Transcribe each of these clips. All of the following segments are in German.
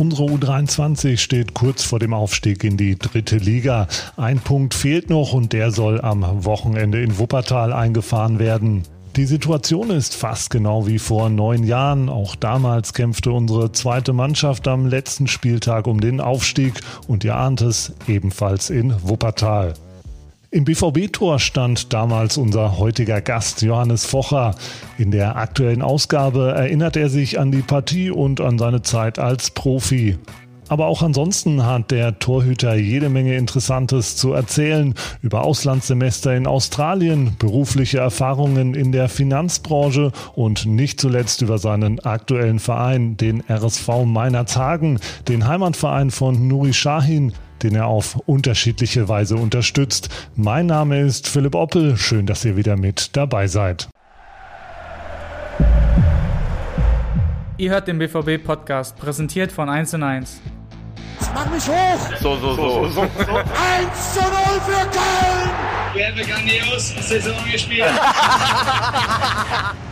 Unsere U23 steht kurz vor dem Aufstieg in die dritte Liga. Ein Punkt fehlt noch und der soll am Wochenende in Wuppertal eingefahren werden. Die Situation ist fast genau wie vor neun Jahren. Auch damals kämpfte unsere zweite Mannschaft am letzten Spieltag um den Aufstieg und ihr ahnt es ebenfalls in Wuppertal. Im BVB-Tor stand damals unser heutiger Gast Johannes Focher. In der aktuellen Ausgabe erinnert er sich an die Partie und an seine Zeit als Profi. Aber auch ansonsten hat der Torhüter jede Menge Interessantes zu erzählen über Auslandssemester in Australien, berufliche Erfahrungen in der Finanzbranche und nicht zuletzt über seinen aktuellen Verein, den RSV Meinerzhagen, den Heimatverein von Nuri Shahin, den er auf unterschiedliche Weise unterstützt. Mein Name ist Philipp Oppel. Schön, dass ihr wieder mit dabei seid. Ihr hört den BVB-Podcast, präsentiert von 1 und 1. Mach mich hoch! So, so, so. so, so. 1 zu 0 für Köln! Wir haben grandios Saison gespielt.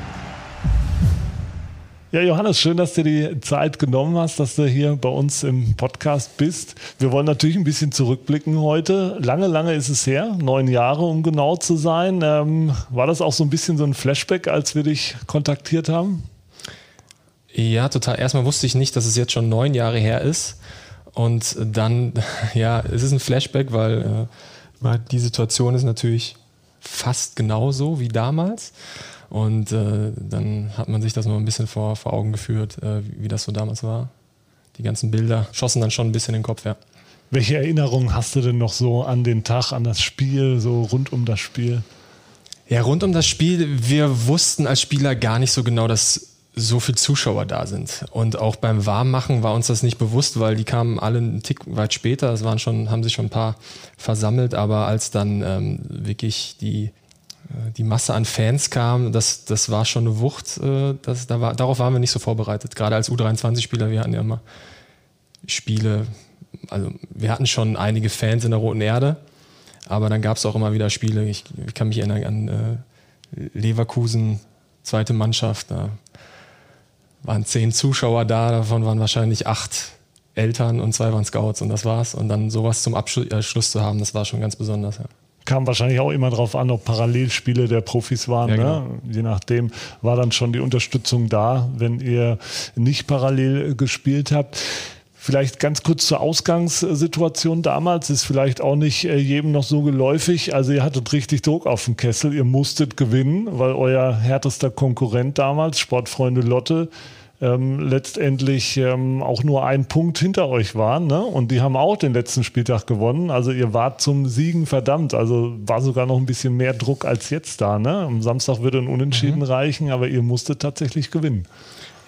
Ja, Johannes, schön, dass du die Zeit genommen hast, dass du hier bei uns im Podcast bist. Wir wollen natürlich ein bisschen zurückblicken heute. Lange, lange ist es her, neun Jahre, um genau zu sein. Ähm, war das auch so ein bisschen so ein Flashback, als wir dich kontaktiert haben? Ja, total. Erstmal wusste ich nicht, dass es jetzt schon neun Jahre her ist. Und dann, ja, es ist ein Flashback, weil äh, die Situation ist natürlich fast genauso wie damals. Und äh, dann hat man sich das mal ein bisschen vor, vor Augen geführt, äh, wie, wie das so damals war. Die ganzen Bilder schossen dann schon ein bisschen in den Kopf, ja. Welche Erinnerungen hast du denn noch so an den Tag, an das Spiel, so rund um das Spiel? Ja, rund um das Spiel, wir wussten als Spieler gar nicht so genau, dass so viele Zuschauer da sind. Und auch beim Warmmachen war uns das nicht bewusst, weil die kamen alle einen Tick weit später. Es waren schon, haben sich schon ein paar versammelt, aber als dann ähm, wirklich die die Masse an Fans kam, das, das war schon eine Wucht. Äh, das, da war, darauf waren wir nicht so vorbereitet. Gerade als U23-Spieler, wir hatten ja immer Spiele, also wir hatten schon einige Fans in der Roten Erde, aber dann gab es auch immer wieder Spiele. Ich, ich kann mich erinnern an äh, Leverkusen, zweite Mannschaft, da waren zehn Zuschauer da, davon waren wahrscheinlich acht Eltern und zwei waren Scouts und das war's. Und dann sowas zum Abschluss zu haben, das war schon ganz besonders, ja kam wahrscheinlich auch immer darauf an, ob Parallelspiele der Profis waren. Ja, ne? genau. ne? Je nachdem war dann schon die Unterstützung da, wenn ihr nicht parallel gespielt habt. Vielleicht ganz kurz zur Ausgangssituation damals, ist vielleicht auch nicht äh, jedem noch so geläufig. Also ihr hattet richtig Druck auf dem Kessel, ihr musstet gewinnen, weil euer härtester Konkurrent damals, Sportfreunde Lotte, ähm, letztendlich ähm, auch nur ein Punkt hinter euch waren. Ne? Und die haben auch den letzten Spieltag gewonnen. Also ihr wart zum Siegen verdammt. Also war sogar noch ein bisschen mehr Druck als jetzt da. Ne? Am Samstag würde ein Unentschieden mhm. reichen, aber ihr musstet tatsächlich gewinnen.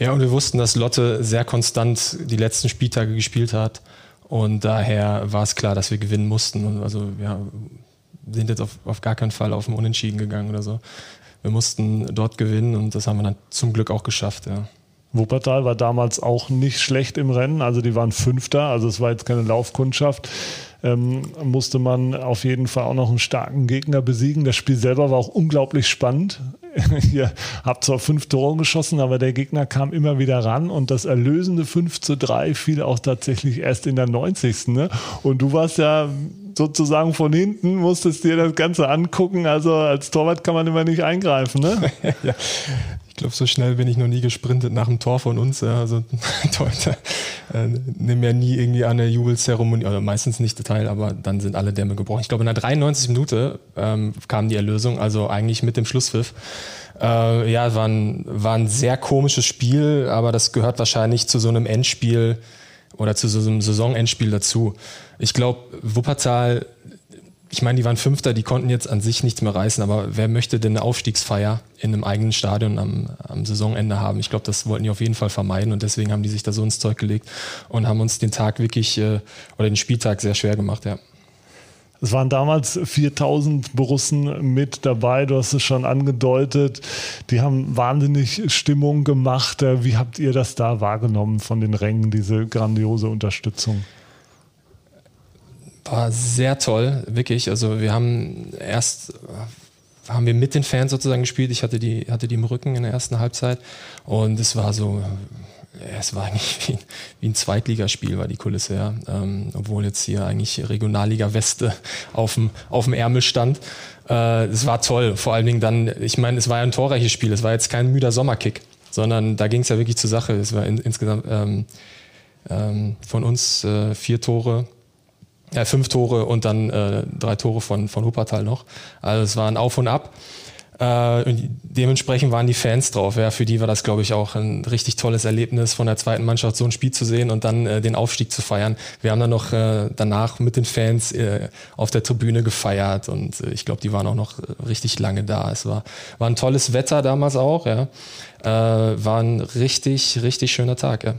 Ja, und wir wussten, dass Lotte sehr konstant die letzten Spieltage gespielt hat. Und daher war es klar, dass wir gewinnen mussten. Und also wir sind jetzt auf, auf gar keinen Fall auf ein Unentschieden gegangen oder so. Wir mussten dort gewinnen und das haben wir dann zum Glück auch geschafft, ja. Wuppertal war damals auch nicht schlecht im Rennen, also die waren Fünfter, also es war jetzt keine Laufkundschaft. Ähm, musste man auf jeden Fall auch noch einen starken Gegner besiegen. Das Spiel selber war auch unglaublich spannend. Ihr habt zwar fünf Tore geschossen, aber der Gegner kam immer wieder ran und das erlösende 5 zu 3 fiel auch tatsächlich erst in der 90. Ne? Und du warst ja sozusagen von hinten, musstest dir das Ganze angucken. Also als Torwart kann man immer nicht eingreifen. Ne? ja glaube, so schnell bin ich noch nie gesprintet nach dem Tor von uns. Ja. Also Leute äh, nehmen ja nie irgendwie an der Jubelzeremonie, oder meistens nicht teil, aber dann sind alle Dämme gebrochen. Ich glaube, in der 93. Minute ähm, kam die Erlösung, also eigentlich mit dem Schlusspfiff. Äh, ja, war ein, war ein sehr komisches Spiel, aber das gehört wahrscheinlich zu so einem Endspiel oder zu so einem Saisonendspiel dazu. Ich glaube, Wuppertal ich meine, die waren Fünfter, die konnten jetzt an sich nichts mehr reißen, aber wer möchte denn eine Aufstiegsfeier in einem eigenen Stadion am, am Saisonende haben? Ich glaube, das wollten die auf jeden Fall vermeiden und deswegen haben die sich da so ins Zeug gelegt und haben uns den Tag wirklich äh, oder den Spieltag sehr schwer gemacht, ja. Es waren damals 4000 Borussen mit dabei, du hast es schon angedeutet. Die haben wahnsinnig Stimmung gemacht. Wie habt ihr das da wahrgenommen von den Rängen, diese grandiose Unterstützung? War sehr toll, wirklich. Also wir haben erst haben wir mit den Fans sozusagen gespielt. Ich hatte die, hatte die im Rücken in der ersten Halbzeit und es war so ja, es war eigentlich wie, wie ein Zweitligaspiel, war die Kulisse, ja. Ähm, obwohl jetzt hier eigentlich Regionalliga-Weste auf dem, auf dem Ärmel stand. Äh, es war toll. Vor allen Dingen dann, ich meine, es war ja ein torreiches Spiel, es war jetzt kein müder Sommerkick, sondern da ging es ja wirklich zur Sache. Es war in, insgesamt ähm, ähm, von uns äh, vier Tore, äh, fünf Tore und dann äh, drei Tore von, von Huppertal noch. Also es war ein Auf und Ab. Äh, und dementsprechend waren die Fans drauf. Ja, für die war das, glaube ich, auch ein richtig tolles Erlebnis, von der zweiten Mannschaft so ein Spiel zu sehen und dann äh, den Aufstieg zu feiern. Wir haben dann noch äh, danach mit den Fans äh, auf der Tribüne gefeiert und äh, ich glaube, die waren auch noch richtig lange da. Es war, war ein tolles Wetter damals auch. Ja. Äh, war ein richtig, richtig schöner Tag. Ja.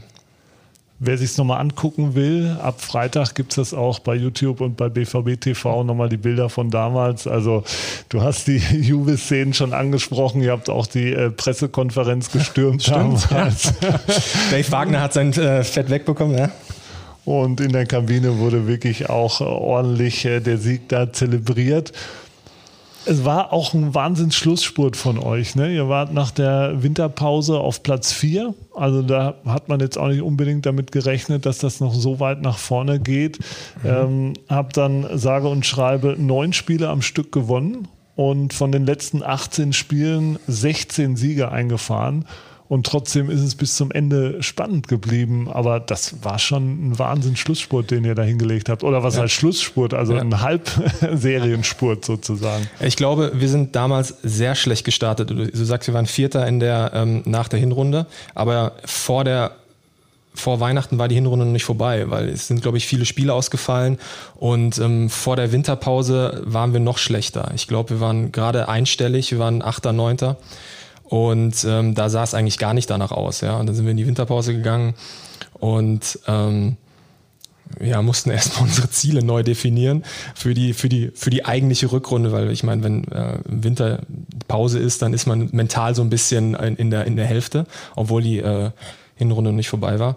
Wer sich es nochmal angucken will, ab Freitag gibt es das auch bei YouTube und bei BVB TV nochmal die Bilder von damals. Also du hast die Juve-Szenen schon angesprochen, ihr habt auch die äh, Pressekonferenz gestürmt Stimmt, damals. Ja. Dave Wagner hat sein äh, Fett wegbekommen, ja. Und in der Kabine wurde wirklich auch ordentlich äh, der Sieg da zelebriert es war auch ein Wahnsinns-Schlussspurt von euch. Ne? Ihr wart nach der Winterpause auf Platz 4. Also da hat man jetzt auch nicht unbedingt damit gerechnet, dass das noch so weit nach vorne geht. Mhm. Ähm, hab dann sage und schreibe neun Spiele am Stück gewonnen und von den letzten 18 Spielen 16 Siege eingefahren. Und trotzdem ist es bis zum Ende spannend geblieben. Aber das war schon ein Wahnsinn-Schlussspurt, den ihr da hingelegt habt. Oder was ja. heißt Schlussspurt? Also ja. ein Halbserienspurt sozusagen. Ich glaube, wir sind damals sehr schlecht gestartet. Du, du sagst, wir waren Vierter in der, ähm, nach der Hinrunde. Aber vor der vor Weihnachten war die Hinrunde noch nicht vorbei, weil es sind, glaube ich, viele Spiele ausgefallen und ähm, vor der Winterpause waren wir noch schlechter. Ich glaube, wir waren gerade einstellig, wir waren Achter, Neunter. Und ähm, da sah es eigentlich gar nicht danach aus. Ja? Und dann sind wir in die Winterpause gegangen und ähm, ja, mussten erstmal unsere Ziele neu definieren für die, für die, für die eigentliche Rückrunde, weil ich meine, wenn äh, Winterpause ist, dann ist man mental so ein bisschen in, der, in der Hälfte, obwohl die äh, Hinrunde nicht vorbei war.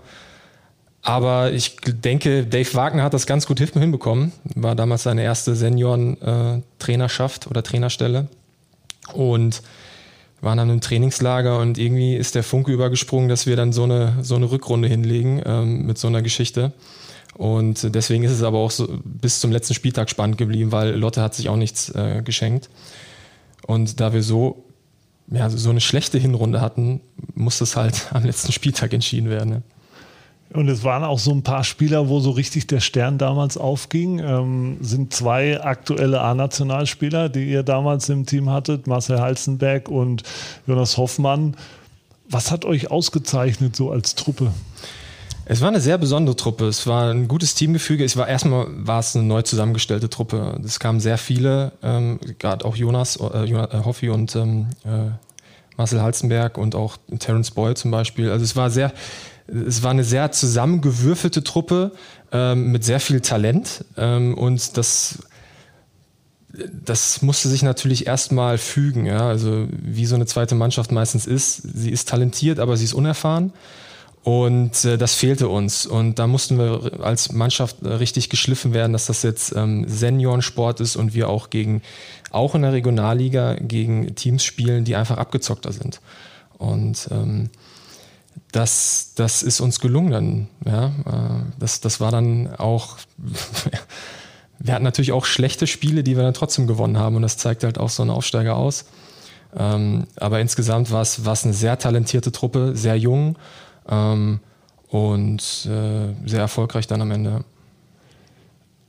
Aber ich denke, Dave Wagner hat das ganz gut hinbekommen. War damals seine erste Senioren-Trainerschaft äh, oder Trainerstelle. Und waren dann im Trainingslager und irgendwie ist der Funke übergesprungen, dass wir dann so eine, so eine Rückrunde hinlegen ähm, mit so einer Geschichte. Und deswegen ist es aber auch so bis zum letzten Spieltag spannend geblieben, weil Lotte hat sich auch nichts äh, geschenkt. Und da wir so, ja, so eine schlechte Hinrunde hatten, muss das halt am letzten Spieltag entschieden werden. Ne? Und es waren auch so ein paar Spieler, wo so richtig der Stern damals aufging. Ähm, sind zwei aktuelle A-Nationalspieler, die ihr damals im Team hattet, Marcel Halzenberg und Jonas Hoffmann. Was hat euch ausgezeichnet so als Truppe? Es war eine sehr besondere Truppe. Es war ein gutes Teamgefüge. Es war erstmal war es eine neu zusammengestellte Truppe. Es kamen sehr viele, ähm, gerade auch Jonas, äh, Jonas äh, Hoffi und ähm, äh, Marcel Halzenberg und auch Terence Boyle zum Beispiel. Also es war sehr, es war eine sehr zusammengewürfelte Truppe ähm, mit sehr viel Talent ähm, und das das musste sich natürlich erstmal fügen, ja, also wie so eine zweite Mannschaft meistens ist. Sie ist talentiert, aber sie ist unerfahren. Und äh, das fehlte uns. Und da mussten wir als Mannschaft richtig geschliffen werden, dass das jetzt ähm, Seniorensport ist und wir auch gegen, auch in der Regionalliga, gegen Teams spielen, die einfach abgezockter sind. Und ähm, das, das ist uns gelungen dann. Ja, äh, das, das war dann auch. wir hatten natürlich auch schlechte Spiele, die wir dann trotzdem gewonnen haben und das zeigt halt auch so einen Aufsteiger aus. Ähm, aber insgesamt war es, war es eine sehr talentierte Truppe, sehr jung ähm, und äh, sehr erfolgreich dann am Ende.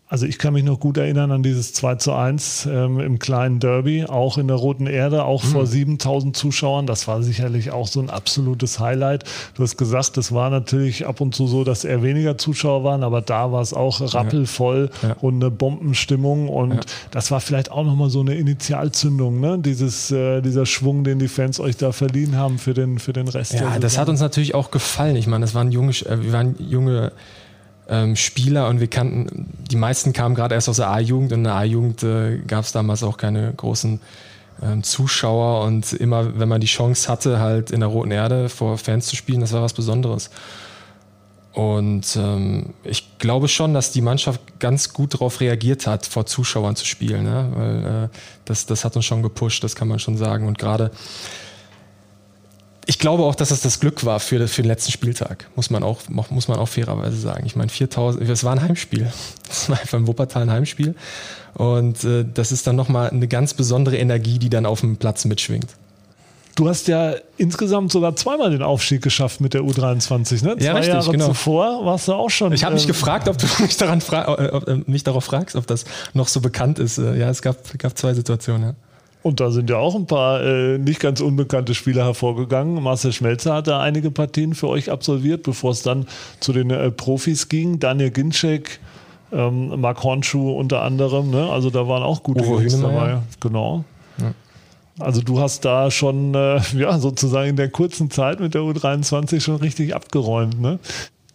Also ich kann mich noch gut erinnern an dieses 2 zu 1 ähm, im kleinen Derby, auch in der Roten Erde, auch mhm. vor 7000 Zuschauern. Das war sicherlich auch so ein absolutes Highlight. Du hast gesagt, es war natürlich ab und zu so, dass eher weniger Zuschauer waren, aber da war es auch rappelvoll ja. Ja. und eine Bombenstimmung. Und ja. das war vielleicht auch nochmal so eine Initialzündung, ne? Dieses, äh, dieser Schwung, den die Fans euch da verliehen haben für den, für den Rest. Ja, das hat uns natürlich auch gefallen. Ich meine, das waren junge, äh, wir waren junge ähm, Spieler und wir kannten, die meisten kamen gerade erst aus der A-Jugend und in der A-Jugend äh, gab es damals auch keine großen ähm, Zuschauer und immer, wenn man die Chance hatte, halt in der Roten Erde vor Fans zu spielen, das war was Besonderes. Und ähm, ich glaube schon, dass die Mannschaft ganz gut darauf reagiert hat, vor Zuschauern zu spielen. Ne? Weil äh, das, das hat uns schon gepusht, das kann man schon sagen. Und gerade ich glaube auch, dass das das Glück war für, für den letzten Spieltag, muss man auch, muss man auch fairerweise sagen. Ich meine, 4000, es war ein Heimspiel. Es war einfach ein Wuppertal ein Heimspiel. Und äh, das ist dann nochmal eine ganz besondere Energie, die dann auf dem Platz mitschwingt. Du hast ja insgesamt sogar zweimal den Aufstieg geschafft mit der U23, ne? Ja, Zwei richtig, Jahre genau. zuvor warst du auch schon. Ich habe mich ähm, gefragt, ob du mich, daran fra äh, ob, äh, mich darauf fragst, ob das noch so bekannt ist. Äh, Ja, es gab, gab zwei Situationen. Ja. Und da sind ja auch ein paar äh, nicht ganz unbekannte Spieler hervorgegangen. Marcel Schmelzer hat da einige Partien für euch absolviert, bevor es dann zu den äh, Profis ging. Daniel Ginczek, ähm, Marc Hornschuh unter anderem. Ne? Also da waren auch gute Uwe Jungs dabei. Genau. Also du hast da schon äh, ja, sozusagen in der kurzen Zeit mit der U23 schon richtig abgeräumt. Ne?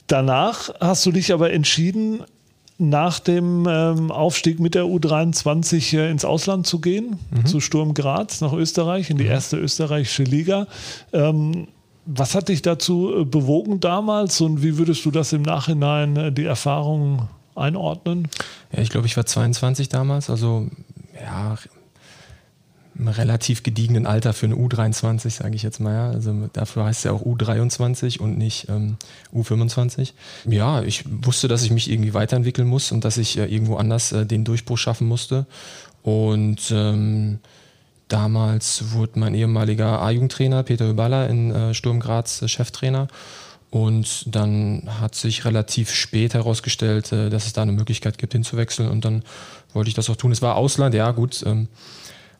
Danach hast du dich aber entschieden, nach dem ähm, Aufstieg mit der U23 äh, ins Ausland zu gehen, zu Sturm Graz nach Österreich, in die erste österreichische Liga. Ähm, was hat dich dazu äh, bewogen damals und wie würdest du das im Nachhinein äh, die Erfahrung einordnen? Ja, ich glaube, ich war 22 damals, also ja, im relativ gediegenen Alter für eine U23, sage ich jetzt mal. Ja. Also dafür heißt es ja auch U23 und nicht ähm, U25. Ja, ich wusste, dass ich mich irgendwie weiterentwickeln muss und dass ich äh, irgendwo anders äh, den Durchbruch schaffen musste. Und ähm, damals wurde mein ehemaliger A-Jugendtrainer Peter Hüballer in äh, Sturm Graz äh, Cheftrainer. Und dann hat sich relativ spät herausgestellt, äh, dass es da eine Möglichkeit gibt, hinzuwechseln. Und dann wollte ich das auch tun. Es war Ausland, ja gut. Ähm,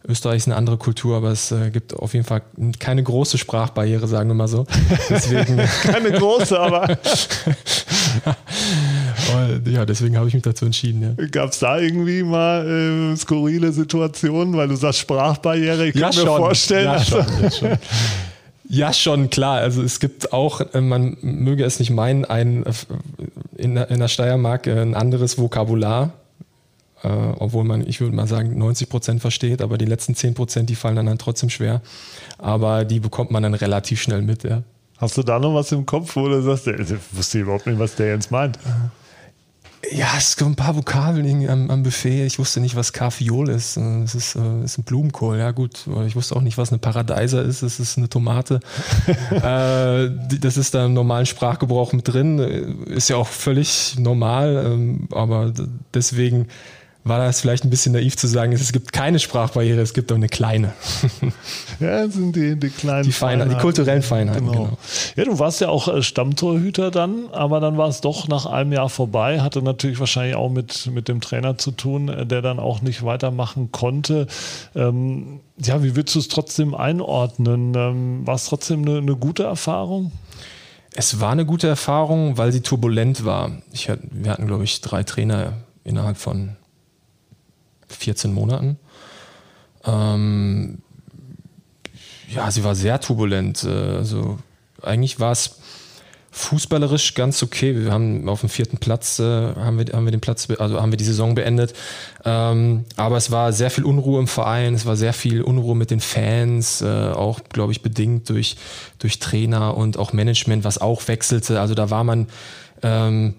Österreich ist eine andere Kultur, aber es äh, gibt auf jeden Fall keine große Sprachbarriere, sagen wir mal so. Deswegen, Keine große, aber ja, deswegen habe ich mich dazu entschieden. Ja. gab es da irgendwie mal äh, skurrile Situationen, weil du sagst Sprachbarriere, ich kann mir vorstellen. Ja, also- schon, ja, schon. Ja, schon, klar. Also es gibt auch, äh, man möge es nicht meinen, ein, äh, in, der- in der Steiermark äh, ein anderes Vokabular, äh, obwohl man, ich würde mal sagen, 90 Prozent versteht, aber die letzten 10 Prozent, die fallen dann, dann trotzdem schwer. Aber die bekommt man dann relativ schnell mit, ja. Hast du da noch was im Kopf, wo du sagst, ich wusste überhaupt nicht, was der jetzt meint? Ja, es gibt ein paar Vokabeln am, am Buffet. Ich wusste nicht, was Kaffeeol ist. Äh, Es ist, äh, ist ein Blumenkohl, ja gut. Ich wusste auch nicht, was eine Paradeiser ist. Es ist eine Tomate. äh, das ist da im normalen Sprachgebrauch mit drin. Äh, Ist ja auch völlig normal. ähm, Aber deswegen war das vielleicht ein bisschen naiv zu sagen, es gibt keine Sprachbarriere, es gibt aber eine kleine. Ja, das sind die, die kleinen Die Feinheiten, die kulturellen Feinheiten, genau. Ja, du warst ja auch äh, Stammtorhüter dann, aber dann war es doch nach einem Jahr vorbei. Hatte natürlich wahrscheinlich auch mit, mit dem Trainer zu tun, äh, der dann auch nicht weitermachen konnte. Ähm, ja, wie würdest du es trotzdem einordnen? Ähm, war es trotzdem eine, eine gute Erfahrung? Es war eine gute Erfahrung, weil sie turbulent war. Ich, wir hatten, glaube ich, drei Trainer innerhalb von 14 Monaten. Ähm, ja, sie war sehr turbulent. Also eigentlich war es fußballerisch ganz okay. Wir haben auf dem vierten Platz äh, haben wir haben wir den Platz also haben wir die Saison beendet. Ähm, aber es war sehr viel Unruhe im Verein. Es war sehr viel Unruhe mit den Fans, äh, auch glaube ich bedingt durch durch Trainer und auch Management, was auch wechselte. Also da war man ähm,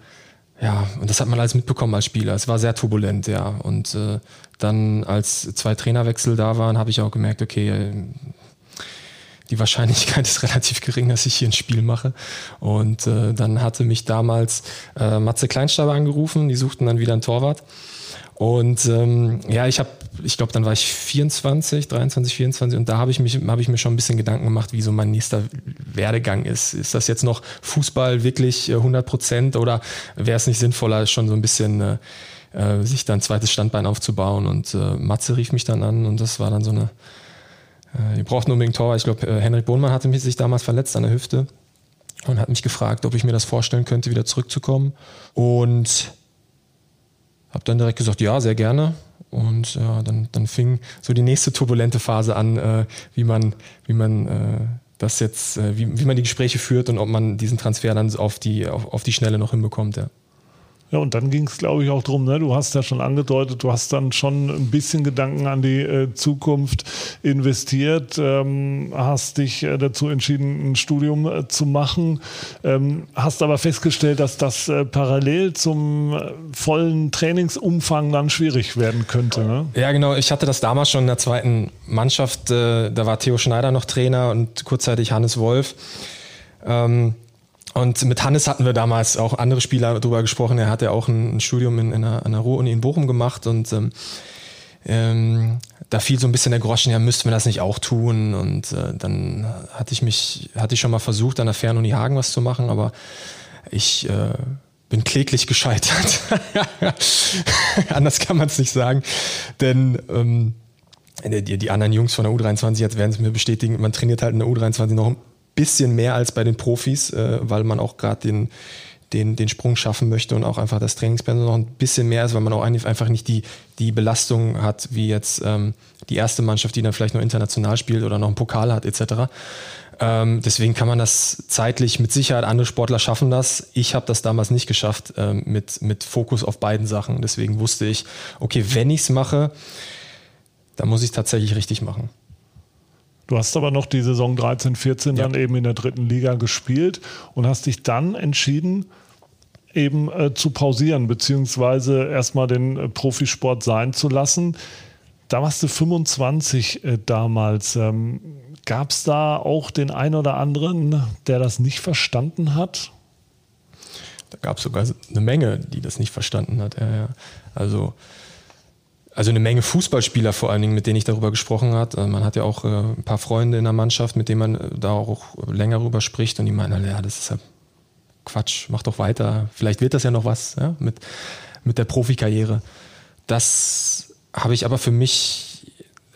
ja, und das hat man alles mitbekommen als Spieler. Es war sehr turbulent, ja. Und äh, dann, als zwei Trainerwechsel da waren, habe ich auch gemerkt, okay, äh, die Wahrscheinlichkeit ist relativ gering, dass ich hier ein Spiel mache. Und äh, dann hatte mich damals äh, Matze Kleinstaber angerufen, die suchten dann wieder einen Torwart. Und ähm, ja, ich habe, ich glaube, dann war ich 24, 23, 24 und da habe ich mich, habe ich mir schon ein bisschen Gedanken gemacht, wie so mein nächster Werdegang ist. Ist das jetzt noch Fußball wirklich äh, 100 Prozent oder wäre es nicht sinnvoller, schon so ein bisschen äh, äh, sich dann ein zweites Standbein aufzubauen? Und äh, Matze rief mich dann an und das war dann so eine, äh, wir brauchten unbedingt Torwart. Ich glaube, äh, Henrik Bohnmann hatte mich sich damals verletzt an der Hüfte und hat mich gefragt, ob ich mir das vorstellen könnte, wieder zurückzukommen. Und habe dann direkt gesagt, ja, sehr gerne. Und ja, dann, dann fing so die nächste turbulente Phase an, äh, wie man, wie man äh, das jetzt, äh, wie, wie man die Gespräche führt und ob man diesen Transfer dann auf die, auf, auf die Schnelle noch hinbekommt. Ja. Ja, und dann ging es, glaube ich, auch darum, ne? du hast ja schon angedeutet, du hast dann schon ein bisschen Gedanken an die äh, Zukunft investiert, ähm, hast dich äh, dazu entschieden, ein Studium äh, zu machen, ähm, hast aber festgestellt, dass das äh, parallel zum äh, vollen Trainingsumfang dann schwierig werden könnte. Ne? Ja, genau. Ich hatte das damals schon in der zweiten Mannschaft. Äh, da war Theo Schneider noch Trainer und kurzzeitig Hannes Wolf. Ähm, und mit Hannes hatten wir damals auch andere Spieler darüber gesprochen. Er hatte auch ein, Studium in, in einer, einer Ruhr-Uni in Bochum gemacht und ähm, ähm, da fiel so ein bisschen der Groschen, ja, müssten wir das nicht auch tun? Und äh, dann hatte ich mich, hatte ich schon mal versucht, an der Fernuni Hagen was zu machen, aber ich äh, bin kläglich gescheitert. Anders kann man es nicht sagen. Denn ähm, die, die anderen Jungs von der U23, jetzt werden es mir bestätigen, man trainiert halt in der U23 noch bisschen mehr als bei den Profis, äh, weil man auch gerade den, den, den Sprung schaffen möchte und auch einfach das Trainingspensum noch ein bisschen mehr ist, weil man auch einfach nicht die, die Belastung hat, wie jetzt ähm, die erste Mannschaft, die dann vielleicht noch international spielt oder noch einen Pokal hat, etc. Ähm, deswegen kann man das zeitlich mit Sicherheit, andere Sportler schaffen das. Ich habe das damals nicht geschafft ähm, mit, mit Fokus auf beiden Sachen. Deswegen wusste ich, okay, wenn ich es mache, dann muss ich es tatsächlich richtig machen. Du hast aber noch die Saison 13, 14 ja. dann eben in der dritten Liga gespielt und hast dich dann entschieden, eben äh, zu pausieren, beziehungsweise erstmal den äh, Profisport sein zu lassen. Da warst du 25 äh, damals. Ähm, Gab es da auch den einen oder anderen, der das nicht verstanden hat? Da gab es sogar eine Menge, die das nicht verstanden hat. Ja, ja. Also also eine Menge Fußballspieler vor allen Dingen, mit denen ich darüber gesprochen habe. Äh, man hat ja auch äh, ein paar Freunde in der Mannschaft, mit denen man äh, da auch länger darüber spricht und die meinen, ja, das ist ja Quatsch, mach doch weiter. Vielleicht wird das ja noch was ja, mit, mit der Profikarriere. Das habe ich aber für mich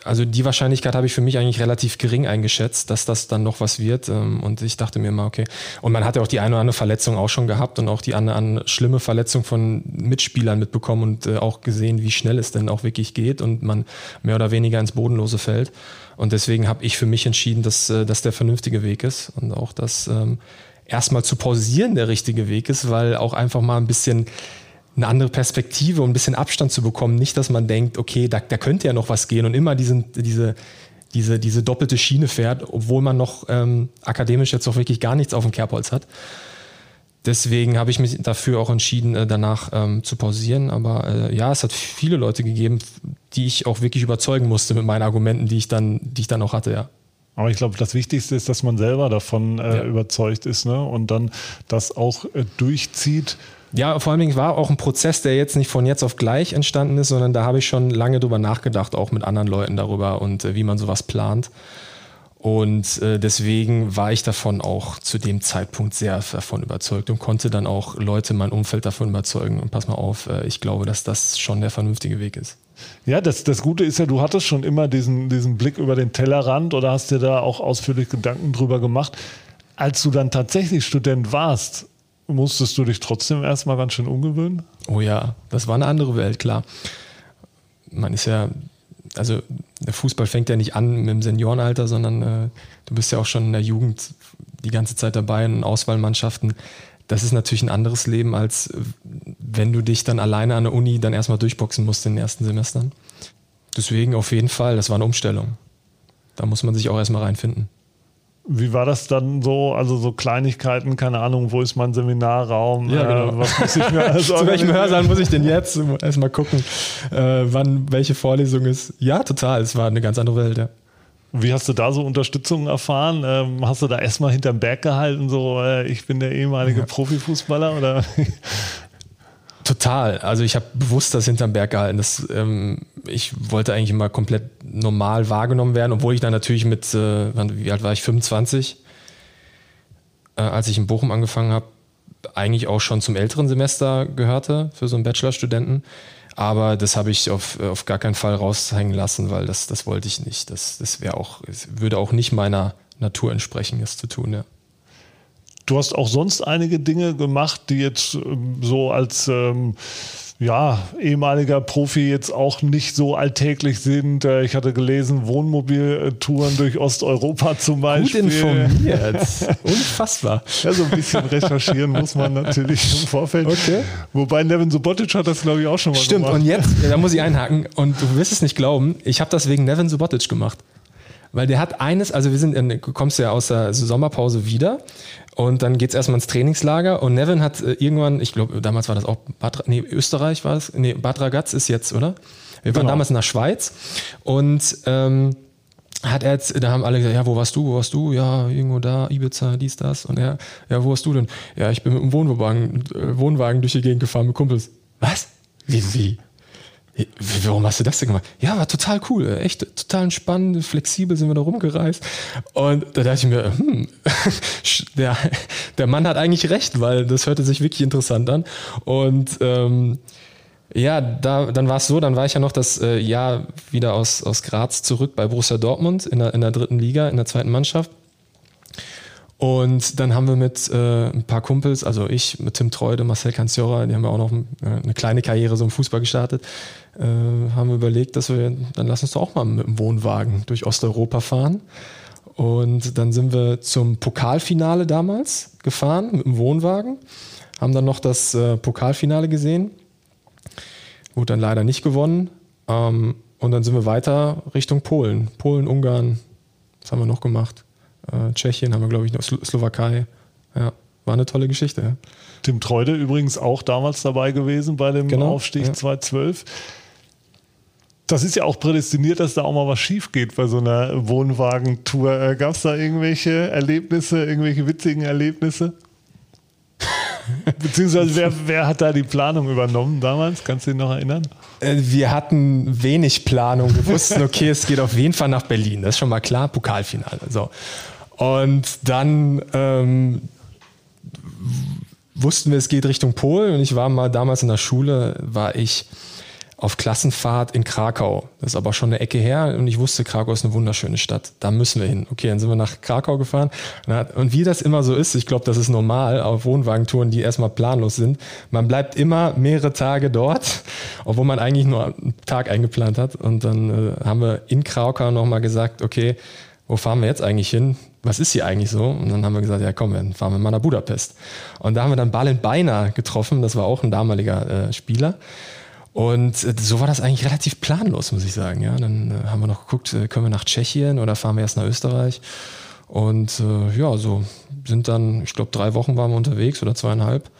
also die Wahrscheinlichkeit habe ich für mich eigentlich relativ gering eingeschätzt, dass das dann noch was wird. Ähm, und ich dachte mir mal, okay. Und man hat ja auch die eine oder andere Verletzung auch schon gehabt und auch die eine, andere schlimme Verletzung von Mitspielern mitbekommen und äh, auch gesehen, wie schnell es denn auch wirklich geht und man mehr oder weniger ins Bodenlose fällt. Und deswegen habe ich für mich entschieden, dass äh, das der vernünftige Weg ist und auch das ähm, erstmal zu pausieren der richtige Weg ist, weil auch einfach mal ein bisschen eine andere Perspektive und ein bisschen Abstand zu bekommen. Nicht, dass man denkt, okay, da, da könnte ja noch was gehen und immer diesen, diese, diese, diese doppelte Schiene fährt, obwohl man noch ähm, akademisch jetzt auch wirklich gar nichts auf dem Kerbholz hat. Deswegen habe ich mich dafür auch entschieden, äh, danach ähm, zu pausieren. Aber äh, ja, es hat viele Leute gegeben, die ich auch wirklich überzeugen musste mit meinen Argumenten, die ich dann, die ich dann auch hatte, ja. Aber ich glaube, das Wichtigste ist, dass man selber davon äh, ja. überzeugt ist ne? und dann das auch äh, durchzieht ja, vor allen Dingen war auch ein Prozess, der jetzt nicht von jetzt auf gleich entstanden ist, sondern da habe ich schon lange drüber nachgedacht, auch mit anderen Leuten darüber und äh, wie man sowas plant. Und äh, deswegen war ich davon auch zu dem Zeitpunkt sehr davon überzeugt und konnte dann auch Leute in meinem Umfeld davon überzeugen. Und pass mal auf, äh, ich glaube, dass das schon der vernünftige Weg ist. Ja, das, das Gute ist ja, du hattest schon immer diesen, diesen Blick über den Tellerrand oder hast dir da auch ausführlich Gedanken drüber gemacht. Als du dann tatsächlich Student warst, musstest du dich trotzdem erstmal ganz schön umgewöhnen? Oh ja, das war eine andere Welt, klar. Man ist ja, also der Fußball fängt ja nicht an mit dem Seniorenalter, sondern äh, du bist ja auch schon in der Jugend die ganze Zeit dabei in Auswahlmannschaften. Das ist natürlich ein anderes Leben, als äh, wenn du dich dann alleine an der Uni dann erstmal durchboxen musst in den ersten Semestern. Deswegen auf jeden Fall, das war eine Umstellung. Da muss man sich auch erstmal reinfinden. Wie war das dann so? Also so Kleinigkeiten, keine Ahnung, wo ist mein Seminarraum? Ja, genau. Äh, was muss ich mir also Zu welchem Hörsaal muss ich denn jetzt? Erstmal gucken, äh, wann welche Vorlesung ist. Ja, total. Es war eine ganz andere Welt, ja. Wie hast du da so Unterstützung erfahren? Ähm, hast du da erstmal hinterm Berg gehalten, so äh, ich bin der ehemalige ja. Profifußballer oder? Total. Also ich habe bewusst das hinterm Berg gehalten. Das, ähm, ich wollte eigentlich immer komplett normal wahrgenommen werden, obwohl ich dann natürlich mit, äh, wie alt war ich, 25, äh, als ich in Bochum angefangen habe, eigentlich auch schon zum älteren Semester gehörte für so einen Bachelorstudenten. Aber das habe ich auf, auf gar keinen Fall raushängen lassen, weil das, das wollte ich nicht. Das, das wäre auch, würde auch nicht meiner Natur entsprechen, das zu tun, ja. Du hast auch sonst einige Dinge gemacht, die jetzt ähm, so als ähm, ja, ehemaliger Profi jetzt auch nicht so alltäglich sind. Äh, ich hatte gelesen, Wohnmobiltouren durch Osteuropa zum Beispiel. Gut informiert. Unfassbar. Ja, so ein bisschen recherchieren muss man natürlich im Vorfeld. Okay. Wobei Nevin Subotic hat das, glaube ich, auch schon mal Stimmt, gemacht. Stimmt, und jetzt, da muss ich einhaken, und du wirst es nicht glauben, ich habe das wegen Nevin Subotic gemacht. Weil der hat eines, also wir sind, in, du kommst ja aus der Sommerpause wieder und dann geht es erstmal ins Trainingslager und Nevin hat äh, irgendwann, ich glaube, damals war das auch Bad, nee, Österreich war es, nee, Bad Ragaz ist jetzt, oder? Wir waren genau. damals in der Schweiz und ähm, hat er jetzt, da haben alle gesagt, ja, wo warst du, wo warst du? Ja, irgendwo da, Ibiza, dies, das. Und er, ja, wo warst du denn? Ja, ich bin mit dem Wohnwagen, äh, Wohnwagen durch die Gegend gefahren mit Kumpels. Was? Wie, wie? Warum hast du das denn gemacht? Ja, war total cool, echt total entspannt, flexibel sind wir da rumgereist. Und da dachte ich mir, hm, der, der Mann hat eigentlich recht, weil das hörte sich wirklich interessant an. Und ähm, ja, da, dann war es so, dann war ich ja noch das äh, Jahr wieder aus, aus Graz zurück bei Borussia Dortmund in der, in der dritten Liga, in der zweiten Mannschaft. Und dann haben wir mit äh, ein paar Kumpels, also ich mit Tim Treude, Marcel Canziora, die haben ja auch noch äh, eine kleine Karriere so im Fußball gestartet, äh, haben wir überlegt, dass wir, dann lass uns doch auch mal mit dem Wohnwagen durch Osteuropa fahren. Und dann sind wir zum Pokalfinale damals gefahren mit dem Wohnwagen, haben dann noch das äh, Pokalfinale gesehen, wurde dann leider nicht gewonnen. Ähm, und dann sind wir weiter Richtung Polen, Polen, Ungarn, was haben wir noch gemacht? Äh, Tschechien haben wir, glaube ich, noch Slo Slowakei. Ja, war eine tolle Geschichte. Ja. Tim Treude übrigens auch damals dabei gewesen bei dem genau, Aufstieg ja. 2012. Das ist ja auch prädestiniert, dass da auch mal was schief geht bei so einer Wohnwagentour. Äh, Gab es da irgendwelche Erlebnisse, irgendwelche witzigen Erlebnisse? Beziehungsweise wer, wer hat da die Planung übernommen damals? Kannst du dich noch erinnern? Äh, wir hatten wenig Planung. Wir wussten, okay, es geht auf jeden Fall nach Berlin. Das ist schon mal klar. Pokalfinale. So. Und dann ähm, wussten wir, es geht Richtung Polen. Und ich war mal damals in der Schule, war ich auf Klassenfahrt in Krakau. Das ist aber schon eine Ecke her und ich wusste, Krakau ist eine wunderschöne Stadt. Da müssen wir hin. Okay, dann sind wir nach Krakau gefahren. Und wie das immer so ist, ich glaube, das ist normal auf Wohnwagentouren, die erstmal planlos sind. Man bleibt immer mehrere Tage dort, obwohl man eigentlich nur einen Tag eingeplant hat. Und dann äh, haben wir in Krakau nochmal gesagt, okay, wo fahren wir jetzt eigentlich hin? Was ist hier eigentlich so? Und dann haben wir gesagt, ja komm, dann fahren wir mal nach Budapest. Und da haben wir dann Balin Beiner getroffen, das war auch ein damaliger äh, Spieler. Und äh, so war das eigentlich relativ planlos, muss ich sagen. Ja, dann äh, haben wir noch geguckt, äh, können wir nach Tschechien oder fahren wir erst nach Österreich? Und äh, ja, so sind dann, ich glaube, drei Wochen waren wir unterwegs oder zweieinhalb.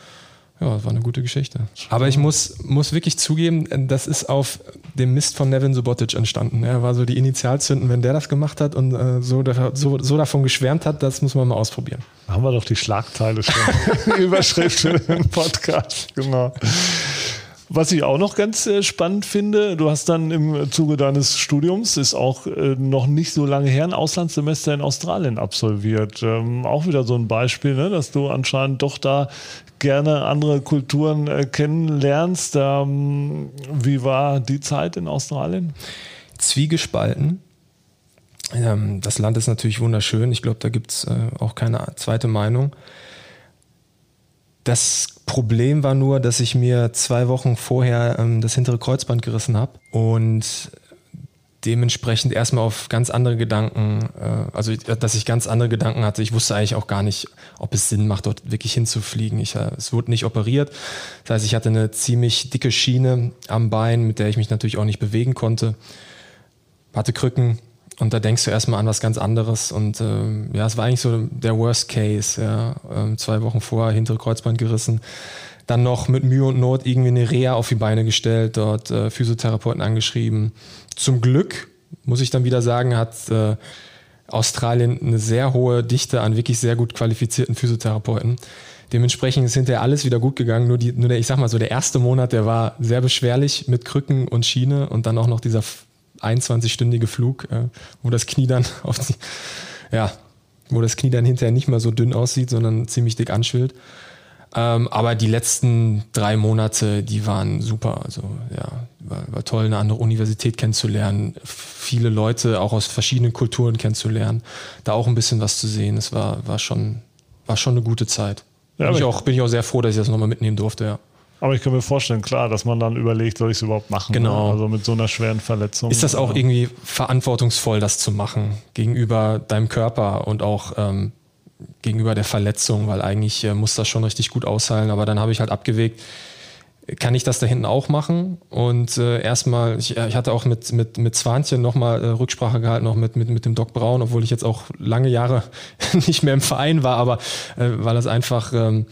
Ja, das war eine gute Geschichte. Aber ich muss, muss wirklich zugeben, das ist auf dem Mist von Nevin Subotic entstanden. Er war so die Initialzünden, wenn der das gemacht hat und äh, so, so, so, davon geschwärmt hat, das muss man mal ausprobieren. Haben wir doch die Schlagzeile schon. Überschrift für den Podcast, genau. Was ich auch noch ganz äh, spannend finde, du hast dann im Zuge deines Studiums, ist auch äh, noch nicht so lange her, ein Auslandssemester in Australien absolviert. Ähm, auch wieder so ein Beispiel, ne, dass du anscheinend doch da gerne andere Kulturen äh, kennenlernst. Ähm, wie war die Zeit in Australien? Zwiegespalten. Ähm, das Land ist natürlich wunderschön. Ich glaube, da gibt es auch keine zweite Meinung. Das Problem war nur, dass ich mir zwei Wochen vorher ähm, das hintere Kreuzband gerissen habe und dementsprechend erstmal auf ganz andere Gedanken, äh, also dass ich ganz andere Gedanken hatte. Ich wusste eigentlich auch gar nicht, ob es Sinn macht, dort wirklich hinzufliegen. Ich, äh, es wurde nicht operiert. Das heißt, ich hatte eine ziemlich dicke Schiene am Bein, mit der ich mich natürlich auch nicht bewegen konnte. Hatte Krücken, und da denkst du erstmal an was ganz anderes. Und ähm, ja, es war eigentlich so der Worst Case. Ja. Ähm, zwei Wochen vorher hintere Kreuzband gerissen. Dann noch mit Mühe und Not irgendwie eine Reha auf die Beine gestellt, dort äh, Physiotherapeuten angeschrieben. Zum Glück, muss ich dann wieder sagen, hat äh, Australien eine sehr hohe Dichte an wirklich sehr gut qualifizierten Physiotherapeuten. Dementsprechend ist hinterher alles wieder gut gegangen. Nur, die, nur der, ich sag mal so, der erste Monat, der war sehr beschwerlich mit Krücken und Schiene und dann auch noch dieser 21-stündige Flug, äh, wo das Knie dann auf die, ja, wo das Knie dann hinterher nicht mehr so dünn aussieht, sondern ziemlich dick anschwillt. Ähm, aber die letzten drei Monate, die waren super. Also ja, war, war toll, eine andere Universität kennenzulernen, viele Leute auch aus verschiedenen Kulturen kennenzulernen, da auch ein bisschen was zu sehen. Es war, war schon, war schon eine gute Zeit. Ja, bin, ich auch, bin ich auch sehr froh, dass ich das nochmal mitnehmen durfte, ja. Aber ich kann mir vorstellen, klar, dass man dann überlegt, soll ich es überhaupt machen? Genau. Ne? Also mit so einer schweren Verletzung. Ist das auch ja. irgendwie verantwortungsvoll, das zu machen gegenüber deinem Körper und auch ähm, gegenüber der Verletzung, weil eigentlich äh, muss das schon richtig gut ausheilen. Aber dann habe ich halt abgewegt, kann ich das da hinten auch machen? Und äh, erstmal, ich, ich, hatte auch mit, mit, mit Swantje nochmal äh, Rücksprache gehalten, noch mit, mit, mit dem Doc Braun, obwohl ich jetzt auch lange Jahre nicht mehr im Verein war, aber äh, weil das einfach ähm,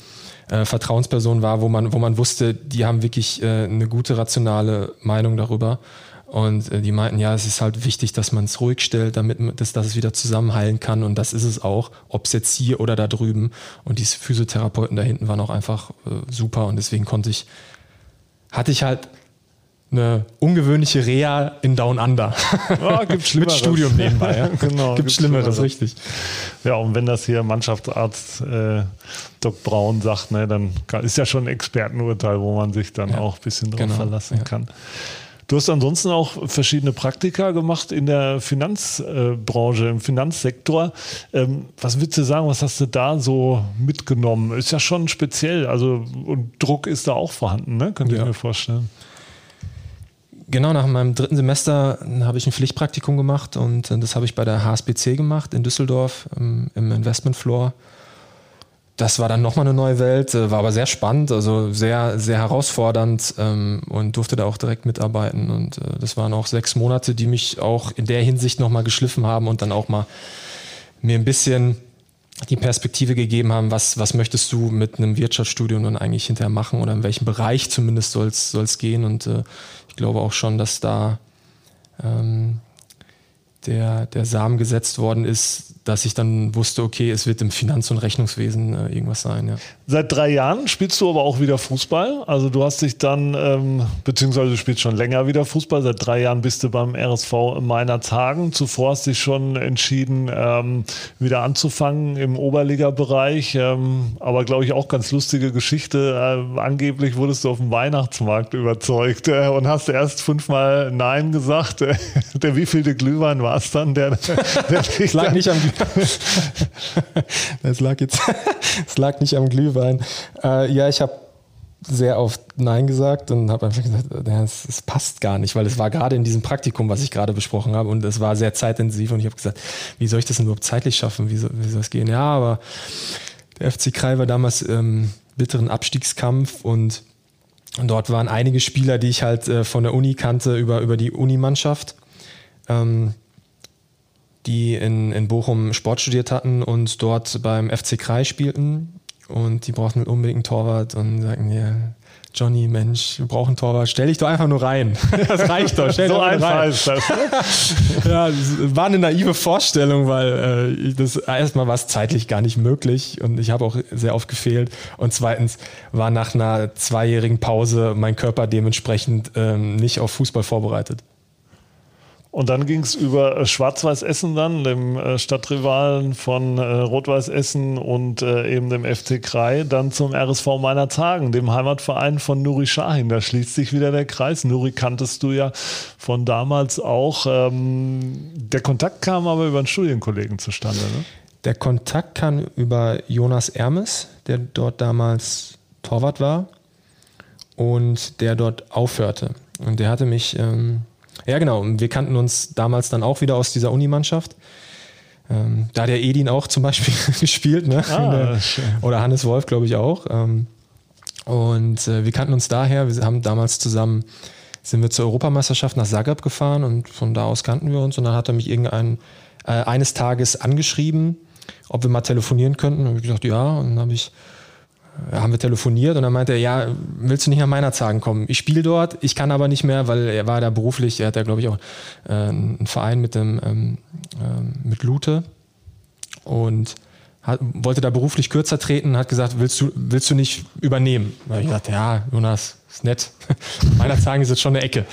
äh, Vertrauensperson war, wo man, wo man wusste, die haben wirklich äh, eine gute rationale Meinung darüber. Und äh, die meinten, ja, es ist halt wichtig, dass man es ruhig stellt, damit das, dass es wieder zusammenheilen kann. Und das ist es auch, ob es jetzt hier oder da drüben. Und diese Physiotherapeuten da hinten waren auch einfach äh, super. Und deswegen konnte ich hatte ich halt eine ungewöhnliche Reha in Down Under. Ja, gibt Mit Studium nebenbei. Ja. genau, gibt Schlimmeres, richtig. Ja, und wenn das hier Mannschaftsarzt äh, Doc Braun sagt, ne, dann ist ja schon ein Expertenurteil, wo man sich dann ja, auch ein bisschen drauf genau, verlassen ja. kann. Du hast ansonsten auch verschiedene Praktika gemacht in der Finanzbranche, im Finanzsektor. Ähm, was würdest du sagen, was hast du da so mitgenommen? Ist ja schon speziell, also und Druck ist da auch vorhanden, ne? Könnte ja. ich mir vorstellen. Genau, nach meinem dritten Semester habe ich ein Pflichtpraktikum gemacht und das habe ich bei der HSBC gemacht in Düsseldorf im, im Investment Floor das war dann nochmal eine neue Welt, äh, war aber sehr spannend, also sehr, sehr herausfordernd ähm, und durfte da auch direkt mitarbeiten. Und äh, das waren auch sechs Monate, die mich auch in der Hinsicht nochmal geschliffen haben und dann auch mal mir ein bisschen die Perspektive gegeben haben, was, was möchtest du mit einem Wirtschaftsstudium dann eigentlich hinterher machen oder in welchem Bereich zumindest soll es gehen. Und äh, ich glaube auch schon, dass da ähm, der, der Samen gesetzt worden ist, dass ich dann wusste, okay, es wird im Finanz- und Rechnungswesen äh, irgendwas sein. Ja. Seit drei Jahren spielst du aber auch wieder Fußball. Also du hast dich dann, ähm, beziehungsweise du spielst schon länger wieder Fußball. Seit drei Jahren bist du beim RSV Meiner Tagen. Zuvor hast du dich schon entschieden, ähm, wieder anzufangen im Oberliga-Bereich. Ähm, aber glaube ich auch ganz lustige Geschichte. Äh, angeblich wurdest du auf dem Weihnachtsmarkt überzeugt äh, und hast erst fünfmal Nein gesagt. der wievielte Glühwein war es dann? Der, der das lag nicht am das lag jetzt, es lag nicht am Glühwein. Äh, ja, ich habe sehr oft Nein gesagt und habe einfach gesagt, es, es, passt gar nicht, weil es war gerade in diesem Praktikum, was ich gerade besprochen habe und es war sehr zeitintensiv und ich habe gesagt, wie soll ich das denn überhaupt zeitlich schaffen? Wie soll, wie soll es gehen? Ja, aber der FC Krei war damals im ähm, bitteren Abstiegskampf und, und, dort waren einige Spieler, die ich halt äh, von der Uni kannte über, über die Unimannschaft. Ähm, die in, in Bochum Sport studiert hatten und dort beim FC Kreis spielten. Und die brauchten unbedingt einen Torwart und sagten, ja, Johnny, Mensch, wir brauchen einen Torwart, stell dich doch einfach nur rein. Das reicht doch, stell dich so einfach rein. Ist das, ne? ja, das war eine naive Vorstellung, weil äh, das erstmal war es zeitlich gar nicht möglich und ich habe auch sehr oft gefehlt. Und zweitens war nach einer zweijährigen Pause mein Körper dementsprechend ähm, nicht auf Fußball vorbereitet. Und dann ging es über äh, Schwarz-Weiß Essen dann, dem äh, Stadtrivalen von äh, Rot-Weiß Essen und eben dem FC Krei, dann zum RSV Meiner Tagen, dem Heimatverein von Nuri Shahin. Da schließt sich wieder der Kreis. Nuri kanntest du ja von damals auch. Ähm, der Kontakt kam aber über einen Studienkollegen zustande, ne? Der Kontakt kam über Jonas Ermes, der dort damals Torwart war und der dort aufhörte. Und der hatte mich ähm, ja, genau. Wir kannten uns damals dann auch wieder aus dieser Unimannschaft. Ähm, da hat der Edin auch zum Beispiel gespielt, ne? Ah, der, oder Hannes Wolf, glaube ich, auch. Ähm, und äh, wir kannten uns daher, wir haben damals zusammen, sind wir zur Europameisterschaft nach Zagreb gefahren und von da aus kannten wir uns und dann hat er mich irgendein äh, eines Tages angeschrieben, ob wir mal telefonieren könnten. Und ich gesagt, ja, und dann habe ich haben wir telefoniert und dann meinte er, ja, willst du nicht nach meiner Zagen kommen? Ich spiele dort, ich kann aber nicht mehr, weil er war da beruflich, er hat ja, glaube ich, auch äh, einen Verein mit dem ähm, äh, mit Lute und hat, wollte da beruflich kürzer treten, hat gesagt, willst du, willst du nicht übernehmen? Da ich gesagt, ja, Jonas, ist nett. meiner Zagen ist jetzt schon eine Ecke.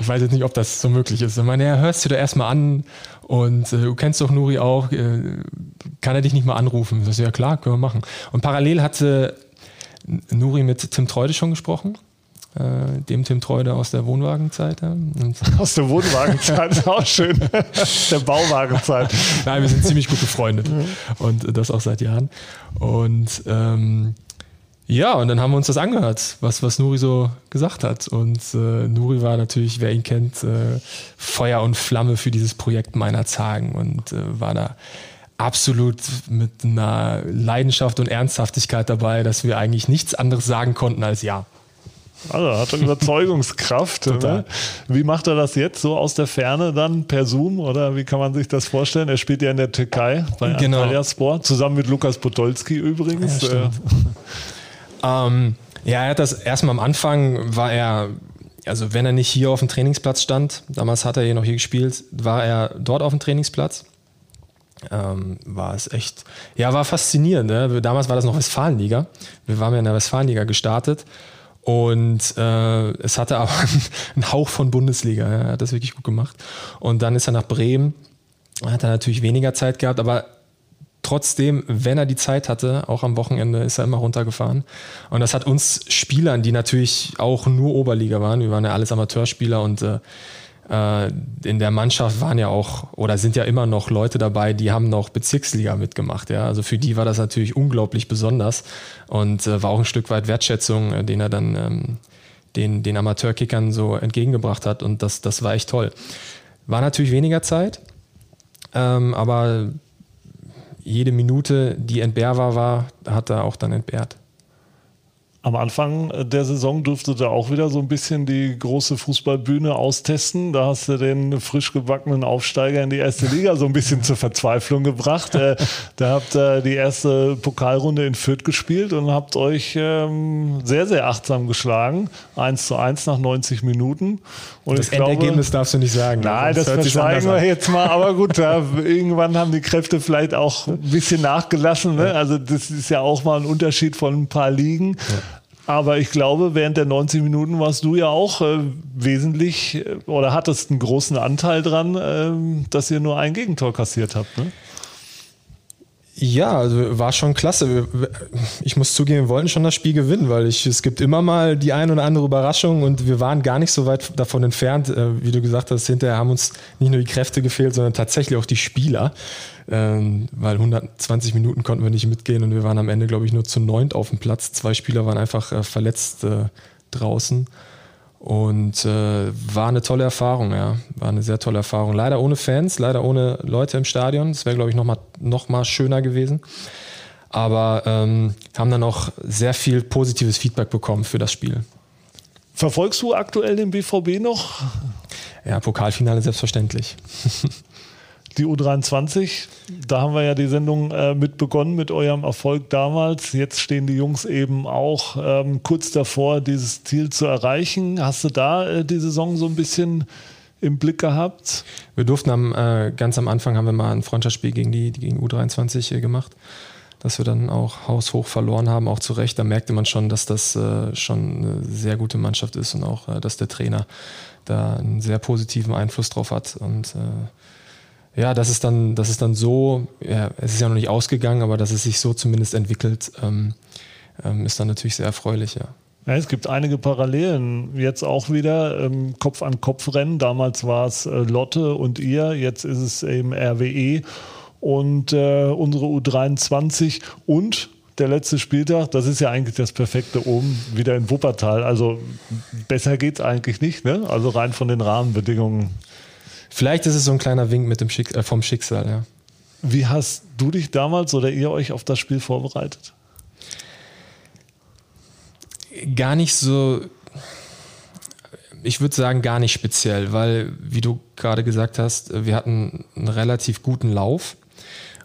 Ich weiß jetzt nicht, ob das so möglich ist. Ich meine, ja, hörst du da erstmal an und äh, du kennst doch Nuri auch, äh, kann er dich nicht mal anrufen? Ich so, ja klar, können wir machen. Und parallel hatte Nuri mit Tim Treude schon gesprochen. Äh, dem Tim Treude aus der Wohnwagenzeit. Ja. aus der Wohnwagenzeit ist auch schön. der Bauwagenzeit. Nein, wir sind ziemlich gut befreundet. Mhm. Und das auch seit Jahren. Und ähm, Ja, und dann haben wir uns das angehört, was, was Nuri so gesagt hat. Und äh, Nuri war natürlich, wer ihn kennt, äh, Feuer und Flamme für dieses Projekt meiner Zagen und äh, war da absolut mit einer Leidenschaft und Ernsthaftigkeit dabei, dass wir eigentlich nichts anderes sagen konnten als ja. Also hat er Überzeugungskraft. ne? Wie macht er das jetzt so aus der Ferne dann per Zoom oder wie kann man sich das vorstellen? Er spielt ja in der Türkei bei Genau. Antalya Sport, zusammen mit Lukas Podolski übrigens. Ja, stimmt. Ähm, ja, er hat das erstmal am Anfang war er, also wenn er nicht hier auf dem Trainingsplatz stand, damals hat er hier noch hier gespielt, war er dort auf dem Trainingsplatz. Ähm, war es echt, ja, war faszinierend. Ne? Damals war das noch Westfalenliga. Wir waren ja in der Westfalenliga gestartet und äh, es hatte aber einen Hauch von Bundesliga. Er hat das wirklich gut gemacht. Und dann ist er nach Bremen, hat er natürlich weniger Zeit gehabt, aber trotzdem, wenn er die Zeit hatte, auch am Wochenende, ist er immer runtergefahren. Und das hat uns Spielern, die natürlich auch nur Oberliga waren, wir waren ja alles Amateurspieler und äh, in der Mannschaft waren ja auch oder sind ja immer noch Leute dabei, die haben noch Bezirksliga mitgemacht. Ja? Also für die war das natürlich unglaublich besonders und äh, war auch ein Stück weit Wertschätzung, äh, den er dann ähm, den, den Amateurkickern so entgegengebracht hat und das, das war echt toll. War natürlich weniger Zeit, ähm, aber jede Minute, die entbehrbar war, hat er auch dann entbehrt. Am Anfang der Saison durfte du auch wieder so ein bisschen die große Fußballbühne austesten. Da hast du den frisch gebackenen Aufsteiger in die erste Liga so ein bisschen zur Verzweiflung gebracht. Äh, da habt ihr die erste Pokalrunde in Fürth gespielt und habt euch ähm, sehr, sehr achtsam geschlagen. 1 zu 1 nach 90 Minuten. Und Das ich glaube- Endergebnis darfst du nicht sagen. Nein, das sich's verschweigen wir an. jetzt mal. Aber gut, da, irgendwann haben die Kräfte vielleicht auch ein bisschen nachgelassen. Ne? Also das ist ja auch mal ein Unterschied von ein paar Ligen. Aber ich glaube, während der 90 Minuten warst du ja auch äh, wesentlich äh, oder hattest einen großen Anteil dran, ähm, dass ihr nur ein Gegentor kassiert habt. Ne? Ja, also war schon klasse. Ich muss zugeben, wir wollten schon das Spiel gewinnen, weil ich, es gibt immer mal die ein oder andere Überraschung und wir waren gar nicht so weit davon entfernt. Äh, Wie du gesagt hast, hinterher haben uns nicht nur die Kräfte gefehlt, sondern tatsächlich auch die Spieler. Ähm, weil 120 Minuten konnten wir nicht mitgehen und wir waren am Ende, glaube ich, nur zu neunt auf dem Platz. Zwei Spieler waren einfach äh, verletzt äh, draußen. Und äh, war eine tolle Erfahrung, ja. War eine sehr tolle Erfahrung. Leider ohne Fans, leider ohne Leute im Stadion. Das wäre, glaube ich, nochmal noch mal schöner gewesen. Aber ähm, haben dann auch sehr viel positives Feedback bekommen für das Spiel. Verfolgst du aktuell den BVB noch? Ja, Pokalfinale selbstverständlich. Die U23, da haben wir ja die Sendung äh, mit begonnen mit eurem Erfolg damals. Jetzt stehen die Jungs eben auch ähm, kurz davor, dieses Ziel zu erreichen. Hast du da äh, die Saison so ein bisschen im Blick gehabt? Wir durften am, äh, ganz am Anfang haben wir mal ein Freundschaftsspiel gegen die, gegen U23 gemacht, dass wir dann auch haushoch verloren haben, auch zu Recht. Da merkte man schon, dass das äh, schon eine sehr gute Mannschaft ist und auch, äh, dass der Trainer da einen sehr positiven Einfluss drauf hat. Und äh, ja, das ist dann, das ist dann so, ja, es ist ja noch nicht ausgegangen, aber dass es sich so zumindest entwickelt, ähm, ähm, ist dann natürlich sehr erfreulich, ja. Ja, es gibt einige Parallelen. Jetzt auch wieder ähm, Kopf-an-Kopf-Rennen. Damals war es äh, Lotte und ihr, jetzt ist es eben RWE und äh, unsere U23 und der letzte Spieltag, das ist ja eigentlich das perfekte oben wieder in Wuppertal. Also besser geht's eigentlich nicht, ne? Also rein von den Rahmenbedingungen. Vielleicht ist es so ein kleiner Wink mit dem Schick äh, vom Schicksal, ja. Wie hast du dich damals oder ihr euch auf das Spiel vorbereitet? Gar nicht so, ich würde sagen, gar nicht speziell, weil, wie du gerade gesagt hast, wir hatten einen relativ guten Lauf.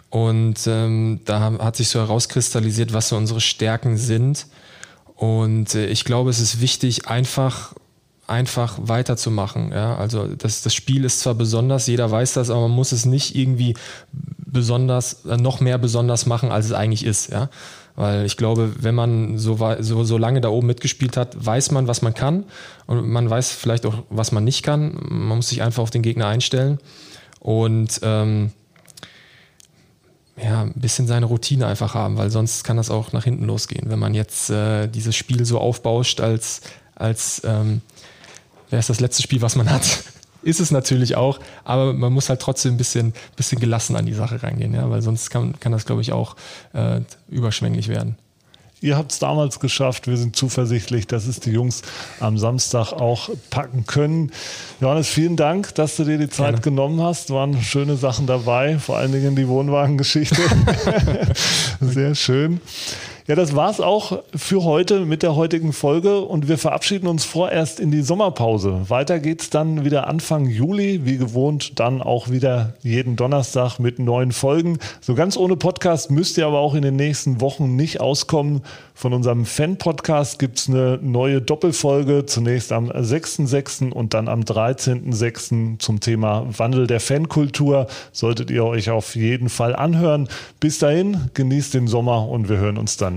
Und ähm, da hat sich so herauskristallisiert, was so unsere Stärken sind. Und äh, ich glaube, es ist wichtig, einfach, einfach weiterzumachen. Ja? Also das, das Spiel ist zwar besonders, jeder weiß das, aber man muss es nicht irgendwie besonders, äh, noch mehr besonders machen, als es eigentlich ist. Ja? Weil ich glaube, wenn man so, so, so lange da oben mitgespielt hat, weiß man, was man kann. Und man weiß vielleicht auch, was man nicht kann. Man muss sich einfach auf den Gegner einstellen. Und ähm, ja, ein bisschen seine Routine einfach haben, weil sonst kann das auch nach hinten losgehen. Wenn man jetzt äh, dieses Spiel so aufbauscht, als, als ähm, wäre es das letzte Spiel, was man hat. Ist es natürlich auch, aber man muss halt trotzdem ein bisschen, bisschen gelassen an die Sache rangehen, ja, weil sonst kann, kann das, glaube ich, auch äh, überschwänglich werden. Ihr habt es damals geschafft. Wir sind zuversichtlich, dass es die Jungs am Samstag auch packen können. Johannes, vielen Dank, dass du dir die Zeit Gerne. genommen hast. Waren schöne Sachen dabei, vor allen Dingen die Wohnwagengeschichte. Sehr schön. Ja, das war's auch für heute mit der heutigen Folge und wir verabschieden uns vorerst in die Sommerpause. Weiter geht's dann wieder Anfang Juli, wie gewohnt, dann auch wieder jeden Donnerstag mit neuen Folgen. So ganz ohne Podcast müsst ihr aber auch in den nächsten Wochen nicht auskommen. Von unserem Fan-Podcast gibt's eine neue Doppelfolge, zunächst am 6.6. und dann am 13.6. zum Thema Wandel der Fankultur. Solltet ihr euch auf jeden Fall anhören. Bis dahin, genießt den Sommer und wir hören uns dann